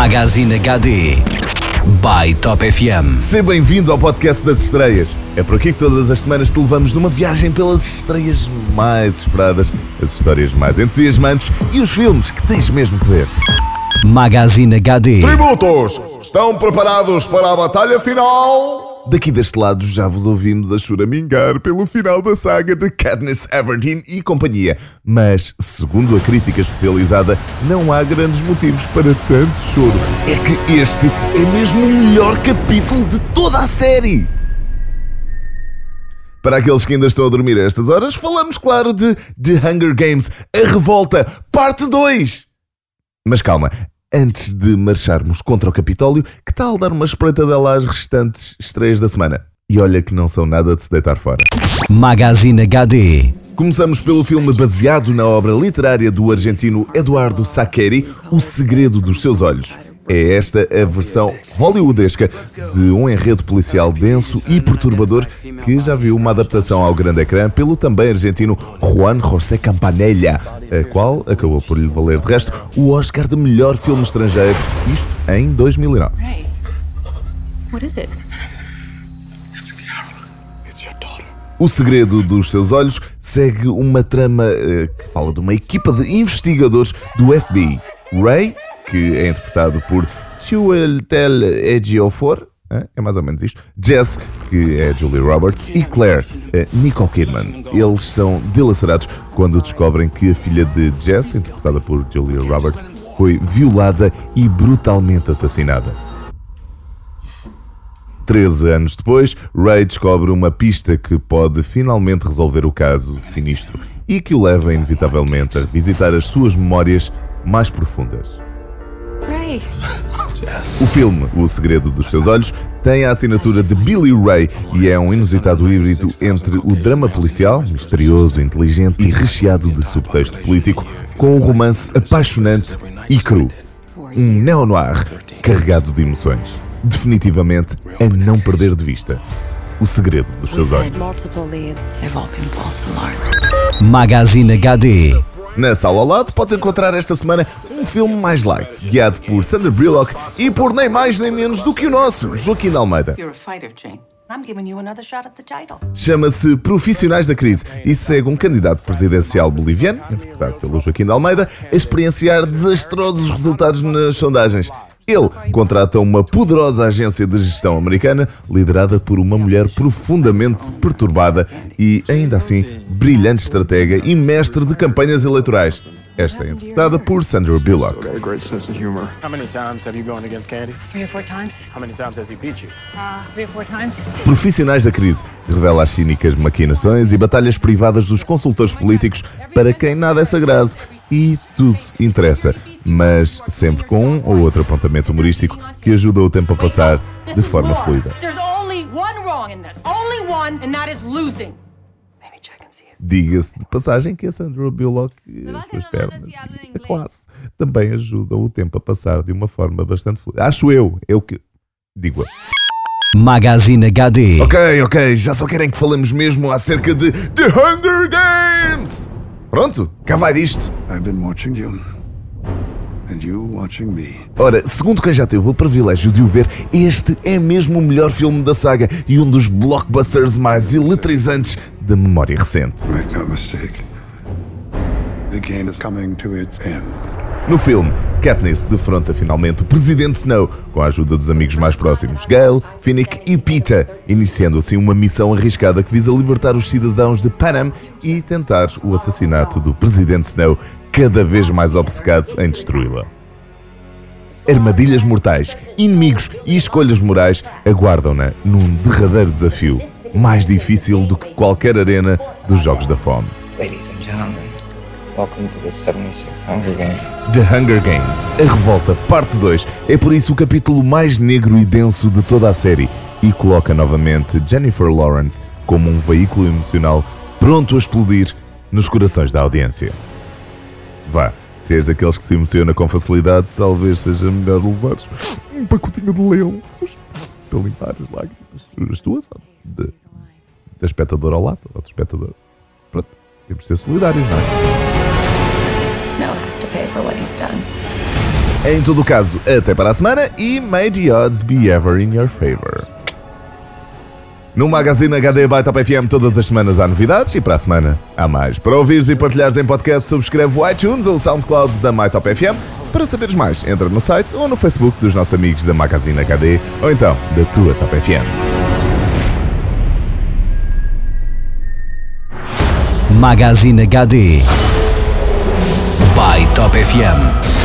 Magazine HD by Top FM. Seja bem-vindo ao podcast das estreias. É por aqui que todas as semanas te levamos numa viagem pelas estreias mais esperadas, as histórias mais entusiasmantes e os filmes que tens mesmo que ver. Magazine HD. Tributos! Estão preparados para a batalha final? Daqui deste lado já vos ouvimos a choramingar pelo final da saga de Katniss Everdeen e companhia. Mas, segundo a crítica especializada, não há grandes motivos para tanto choro. É que este é mesmo o melhor capítulo de toda a série. Para aqueles que ainda estão a dormir a estas horas, falamos, claro, de The Hunger Games, A Revolta, Parte 2. Mas calma, antes de marcharmos contra o Capitólio, que tal dar uma espreitadela às restantes estreias da semana? E olha que não são nada de se deitar fora. Magazine HD. Começamos pelo filme baseado na obra literária do argentino Eduardo Saccheri, O Segredo dos Seus Olhos. É esta a versão hollywoodesca de um enredo policial denso e perturbador que já viu uma adaptação ao grande ecrã pelo também argentino Juan José Campanella, a qual acabou por lhe valer de resto o Oscar de melhor filme estrangeiro, isto em 2009. Hey, what is it? O Segredo dos Seus Olhos segue uma trama eh, que fala de uma equipa de investigadores do FBI. Ray, que é interpretado por Chiwetel Ejiofor, é mais ou menos isto. Jess, que é Julie Roberts, e Claire, eh, Nicole Kidman. Eles são dilacerados quando descobrem que a filha de Jess, interpretada por Julia Roberts, foi violada e brutalmente assassinada. 13 anos depois, Ray descobre uma pista que pode finalmente resolver o caso sinistro e que o leva inevitavelmente a revisitar as suas memórias mais profundas. Ray. O filme O Segredo dos Seus Olhos tem a assinatura de Billy Ray e é um inusitado híbrido entre o drama policial, misterioso, inteligente e recheado de subtexto político, com um romance apaixonante e cru. Um neo-noir carregado de emoções. Definitivamente a não perder de vista. O Segredo dos Seus Olhos. Magazine HD. Na sala ao lado podes encontrar esta semana um filme mais light, guiado por Sandra Bullock e por nem mais nem menos do que o nosso, Joaquim de Almeida. Chama-se Profissionais da Crise e segue um candidato presidencial boliviano, interpretado pelo Joaquim de Almeida, a experienciar desastrosos resultados nas sondagens. Ele contrata uma poderosa agência de gestão americana, liderada por uma mulher profundamente perturbada e, ainda assim, brilhante estratega e mestre de campanhas eleitorais. Esta é interpretada por Sandra Bullock. got a great sense of humor. How many times have you gone against Candy? Three or four times. How many times has he beat you? Uh, three or four times. Profissionais da Crise revela as cínicas maquinações e batalhas privadas dos consultores políticos para quem nada é sagrado e tudo interessa, mas sempre com um ou outro apontamento humorístico que ajuda o tempo a passar de forma fluida. There's only one wrong in this. Only one, and that is losing. Maybe check and see it. Diga-se de passagem que a Sandra Bullock e as suas pernas e a classe também ajudam o tempo a passar de uma forma bastante fluida. Acho eu, eu que digo. Magazine HD. Ok, ok, já só querem que falemos mesmo acerca de The Hunger Games! Pronto, cá vai disto. I've been watching you. And you watching me. Ora, segundo quem já teve o privilégio de o ver, este é mesmo o melhor filme da saga e um dos blockbusters mais eletrizantes da memória recente. Make no mistake. The game is coming to its end. No filme, Katniss defronta finalmente o Presidente Snow com a ajuda dos amigos mais próximos, Gale, Finnick e Pita, iniciando assim uma missão arriscada que visa libertar os cidadãos de Panem e tentar o assassinato do Presidente Snow, cada vez mais obcecado em destruí-la. Armadilhas mortais, inimigos e escolhas morais aguardam-na num derradeiro desafio, mais difícil do que qualquer arena dos Jogos da Fome. Welcome to the 76th Hunger Games. The Hunger Games, A Revolta, parte 2, é por isso o capítulo mais negro e denso de toda a série e coloca novamente Jennifer Lawrence como um veículo emocional pronto a explodir nos corações da audiência. Vá, se és daqueles que se emociona com facilidade, talvez seja melhor levares um pacotinho de lenços para limpar as lágrimas, as tuas, da espectadora ao lado, ou do espectador. Pronto, temos de ser solidários, não é? Em todo o caso, até para a semana e may the odds be ever in your favor. No Magazine HD by Top FM todas as semanas há novidades e para a semana há mais. Para ouvires e partilhares em podcast, subscreve o iTunes ou o SoundCloud da MyTop FM. Para saberes mais, entra no site ou no Facebook dos nossos amigos da Magazine HD ou então da tua Top FM. Magazine HD. By Top FM.